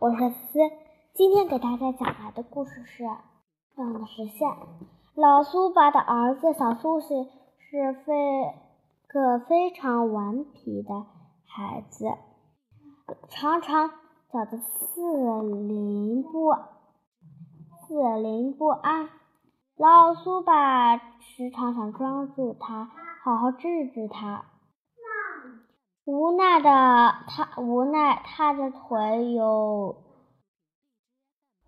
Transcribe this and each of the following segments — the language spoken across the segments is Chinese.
我是思，今天给大家讲来的故事是《梦的实现》。老苏巴的儿子小苏西是非个非常顽皮的孩子，常常叫得四邻不四邻不安。老苏巴时常想抓住他，好好治治他。无奈的他，无奈他的腿有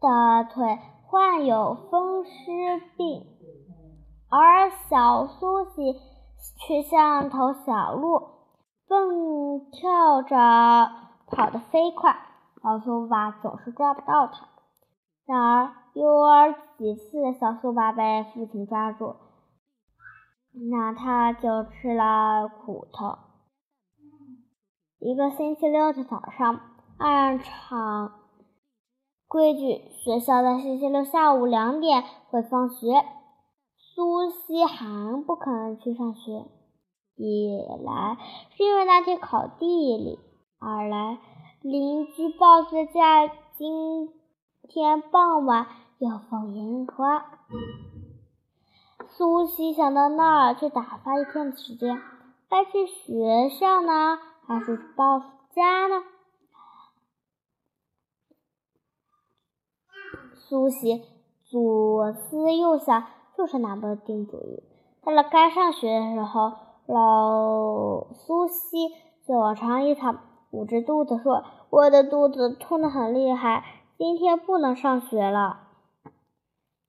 的腿患有风湿病，而小苏西却像头小鹿，蹦跳着跑得飞快，老苏巴总是抓不到他。然而有几次，小苏巴被父亲抓住，那他就吃了苦头。一个星期六的早上，按常规矩，学校在星期六下午两点会放学。苏西还不肯去上学，一来是因为那天考地理，二来邻居鲍斯家今天傍晚要放烟花。苏西想到那儿去打发一天的时间，该去学校呢？还是鲍斯家呢？苏西左思右想，就是拿不定主意。到了该上学的时候，老苏西就往床一躺，捂着肚子说：“我的肚子痛得很厉害，今天不能上学了。”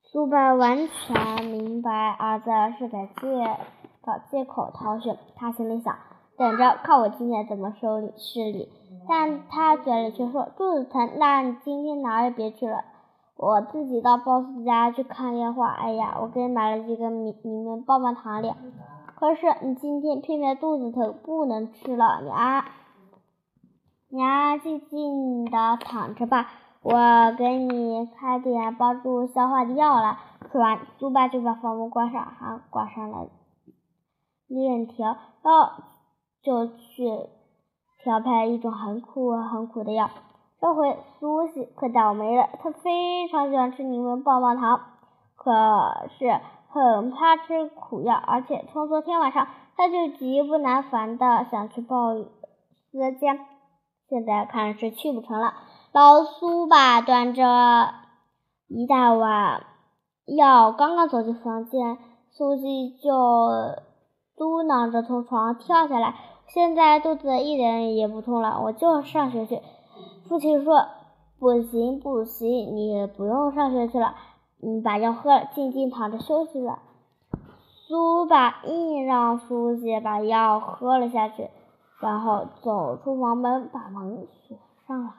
苏巴完全明白儿子是在借找借口逃学，他心里想。等着看我今天怎么收理事理，但他嘴里却说肚子疼，那你今天哪儿也别去了，我自己到 boss 家去看烟花。哎呀，我给你买了几个米米面棒棒糖哩，可是你今天偏偏肚子疼，不能吃了。你安，你安安静静的躺着吧，我给你开点帮助消化的药来。说完，猪爸就把房门关上，还挂上了链条。哦。就去调配一种很苦很苦的药。这回苏西可倒霉了，他非常喜欢吃柠檬棒棒糖，可是很怕吃苦药，而且从昨天晚上他就极不耐烦的想去鲍斯家，现在看是去不成了。老苏吧端着一大碗药，刚刚走进房间，苏西就嘟囔着从床上跳下来。现在肚子一点也不痛了，我就上学去。父亲说：“不行，不行，你不用上学去了，你把药喝了，静静躺着休息吧。”苏爸硬让苏西把药喝了下去，然后走出房门，把门锁上了。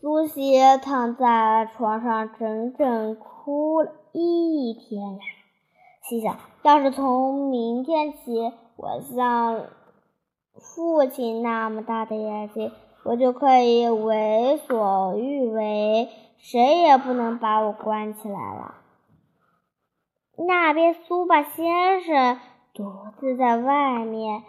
苏西躺在床上，整整哭了一天呀，心想：要是从明天起。我像父亲那么大的眼睛，我就可以为所欲为，谁也不能把我关起来了。那边苏巴先生独自在外面，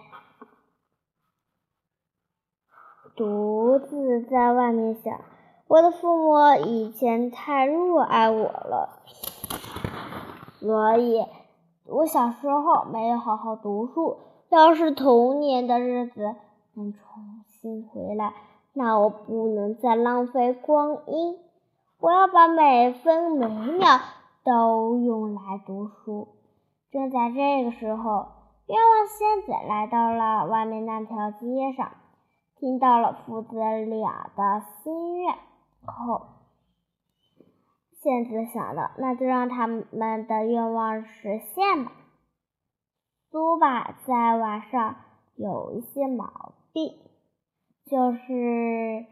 独自在外面想：我的父母以前太热爱我了，所以。我小时候没有好好读书，要是童年的日子能重新回来，那我不能再浪费光阴。我要把每分每秒都用来读书。正在这个时候，愿望仙子来到了外面那条街上，听到了父子俩的心愿后。仙子想的，那就让他们的愿望实现吧。苏巴在晚上有一些毛病，就是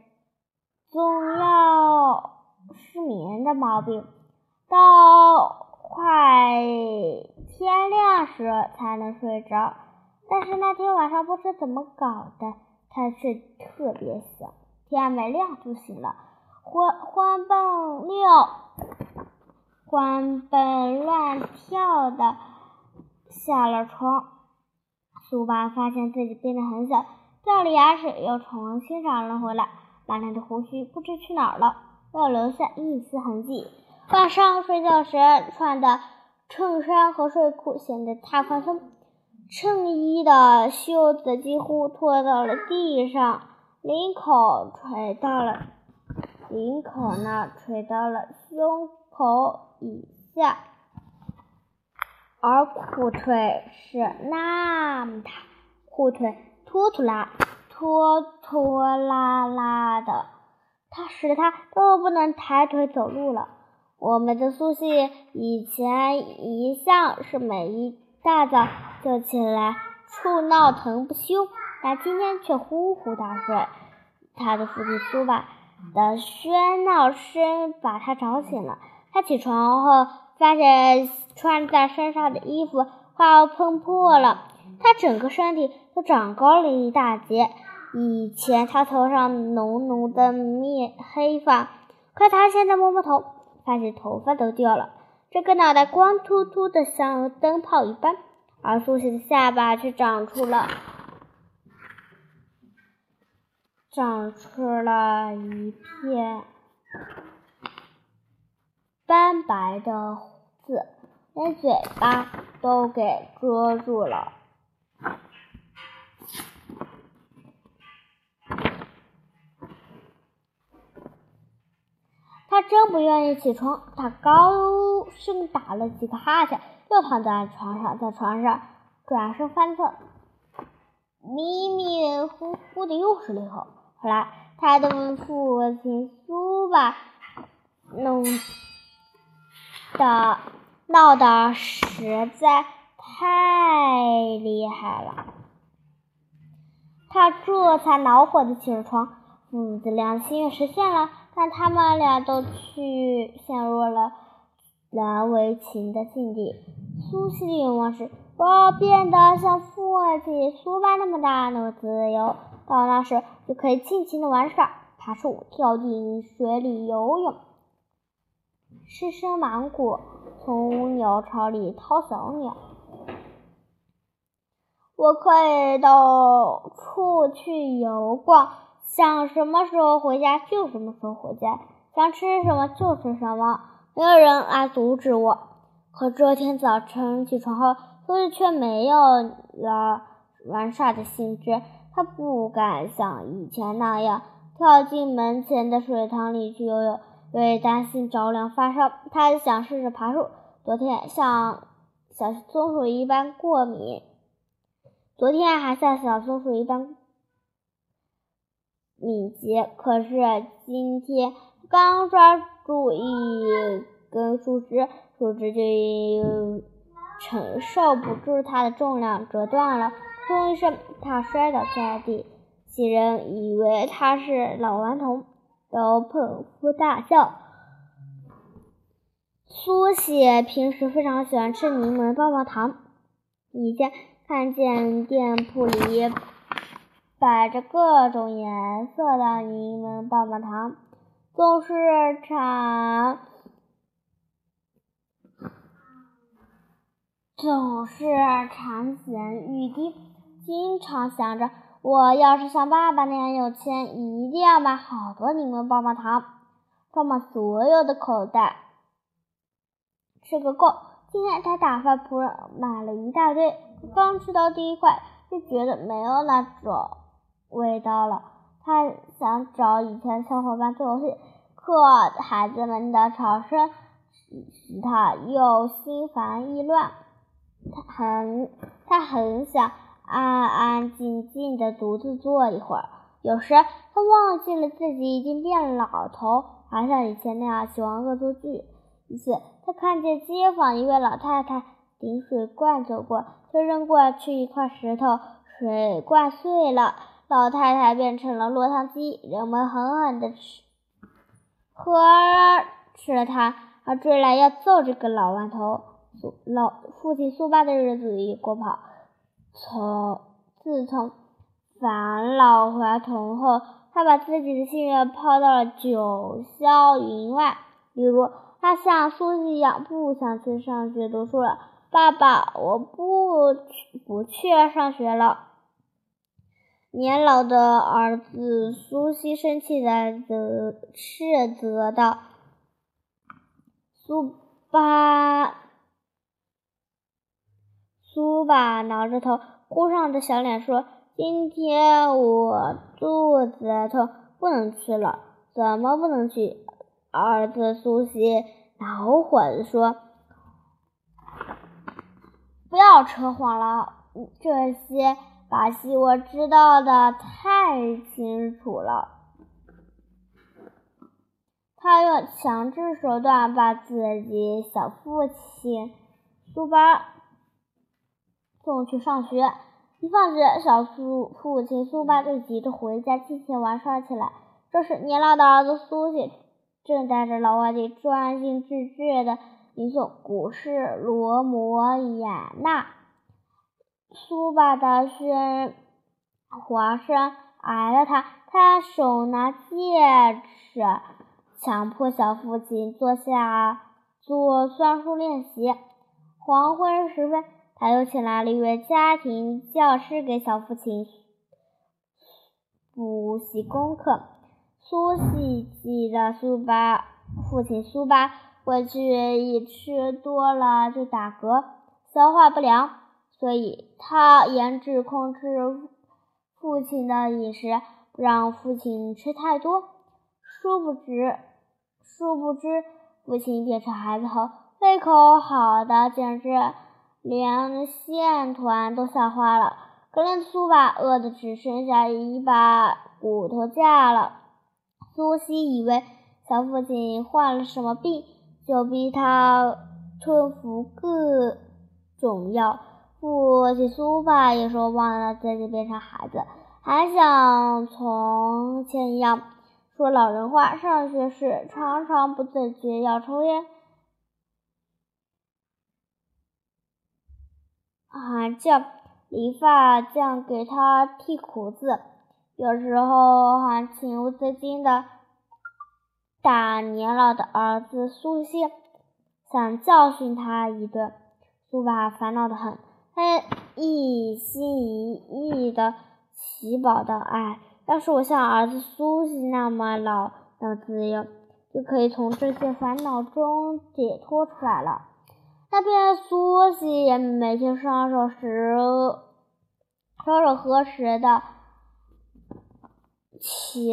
总要失眠的毛病，到快天亮时才能睡着。但是那天晚上不知怎么搞的，他睡特别香，天没亮就醒了，欢欢蹦六。欢蹦乱跳的下了床，苏巴发现自己变得很小，掉了牙齿又重新长了回来。满脸的胡须不知去哪儿了，没有留下一丝痕迹。晚上睡觉时穿的衬衫和睡裤显得太宽松，衬衣的袖子几乎拖到了地上，领口垂到了领口呢，垂到了胸口以下，而裤腿是那么大，裤腿拖拖拉拖拖拉拉的，它使得他都不能抬腿走路了。我们的苏西以前一向是每一大早就起来哭闹腾不休，但今天却呼呼大睡。他的父亲苏巴的喧闹声把他吵醒了。他起床后发现穿在身上的衣服快要碰破了，他整个身体都长高了一大截。以前他头上浓浓的面黑发，可他现在摸摸头。发现头发都掉了，这个脑袋光秃秃的，像灯泡一般，而苏西的下巴却长出了长出了一片斑白的胡子，连嘴巴都给遮住了。他真不愿意起床，他高声打了几个哈欠，又躺在床上，在床上转身翻侧，迷迷糊糊的又睡了一会后来，他的父亲苏巴弄的闹得实在太厉害了，他这才恼火的起了床。父子俩的心愿实现了。但他们俩都去陷入了难为情的境地。苏西的愿望是：我要变得像父亲苏巴那么大，那么自由。到那时，就可以尽情的玩耍，爬树、跳进水里游泳，吃生芒果，从鸟巢里掏小鸟。我可以到处去游逛。想什么时候回家就什么时候回家，想吃什么就吃什么，没有人来阻止我。可这天早晨起床后，苏西却没有了玩耍的兴致。他不敢像以前那样跳进门前的水塘里去游泳，因为担心着凉发烧。他想试试爬树。昨天像小松鼠一般过敏，昨天还像小松鼠一般。敏捷，可是今天刚抓住一根树枝，树枝就承受不住它的重量，折断了。砰一声，他摔倒在地，几人以为他是老顽童，都捧腹大笑。苏西平时非常喜欢吃柠檬棒棒糖，以前看见店铺里。摆着各种颜色的柠檬棒棒糖，总是馋，总是馋涎欲滴，经常想着，我要是像爸爸那样有钱，一定要买好多柠檬棒棒糖，装满所有的口袋，吃个够。今天他打发仆人买了一大堆，刚吃到第一块，就觉得没有那种。味道了，他想找以前小伙伴做游戏，可孩子们的吵声使他又心烦意乱。他很，他很想安安静静的独自坐一会儿。有时他忘记了自己已经变老头，还像以前那样喜欢恶作剧。一次，他看见街坊一位老太太顶水罐走过，就扔过去一块石头，水罐碎了。老太太变成了落汤鸡，人们狠狠地吃，喝吃了它，而追来要揍这个老顽童。苏老父亲苏巴的日子已过跑，从自从返老还童后，他把自己的心愿抛到了九霄云外。比如，他像苏西一样，不想去上学读书了。爸爸，我不去不去上学了。年老的儿子苏西生气的责斥责道：“苏巴，苏巴挠着头，哭丧着小脸说：‘今天我肚子痛，不能去了。’怎么不能去？”儿子苏西恼火地说：“不要扯谎了，这些。”把戏我知道的太清楚了。他用强制手段把自己小父亲苏巴送去上学。一放学，小苏父亲苏爸就急着回家尽情玩耍起来。这时，年老的儿子苏醒正带着老外弟专心致志地吟诵古诗《罗摩衍那》。苏爸的喧哗声挨了他，他手拿戒尺，强迫小父亲坐下做算术练习。黄昏时分，他又请来了一位家庭教师给小父亲补习功课。苏西记得苏巴父亲苏巴过去一吃多了就打嗝，消化不良。所以，他严制控制父亲的饮食，不让父亲吃太多。殊不知，殊不知，父亲变成孩子后，胃口好的简直连线团都吓坏了。可怜的苏巴饿得只剩下一把骨头架了。苏西以为小父亲患了什么病，就逼他吞服各种药。父亲苏巴也说忘了自己变成孩子，还想从前一样说老人话。上学时常常不自觉要抽烟，还叫理发匠给他剃胡子，有时候还情不自禁的打年老的儿子苏西，想教训他一顿。苏巴烦恼的很。他一心一意的祈祷道：“哎，要是我像儿子苏西那么老能自由，就可以从这些烦恼中解脱出来了。”那边苏西也每天双手时双手合十的祈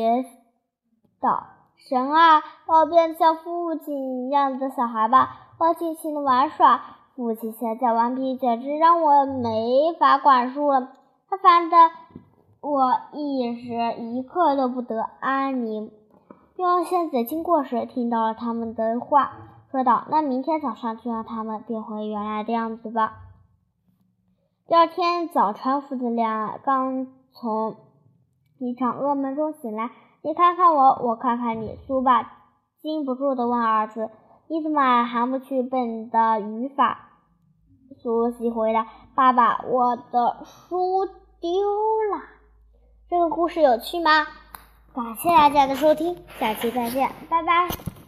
祷：“神啊，让我变像父亲一样的小孩吧，我要尽情的玩耍。”父亲现在顽皮，简直让我没法管束了。他烦得我一时一刻都不得安宁。用仙子经过时，听到了他们的话，说道：“那明天早上就让他们变回原来的样子吧。”第二天早晨，父子俩刚从一场噩梦中醒来，你看看我，我看看你，苏爸禁不住的问儿子：“你怎么还不去背你的语法？”苏西回答：“爸爸，我的书丢了。”这个故事有趣吗？感谢大家的收听，下期再见，拜拜。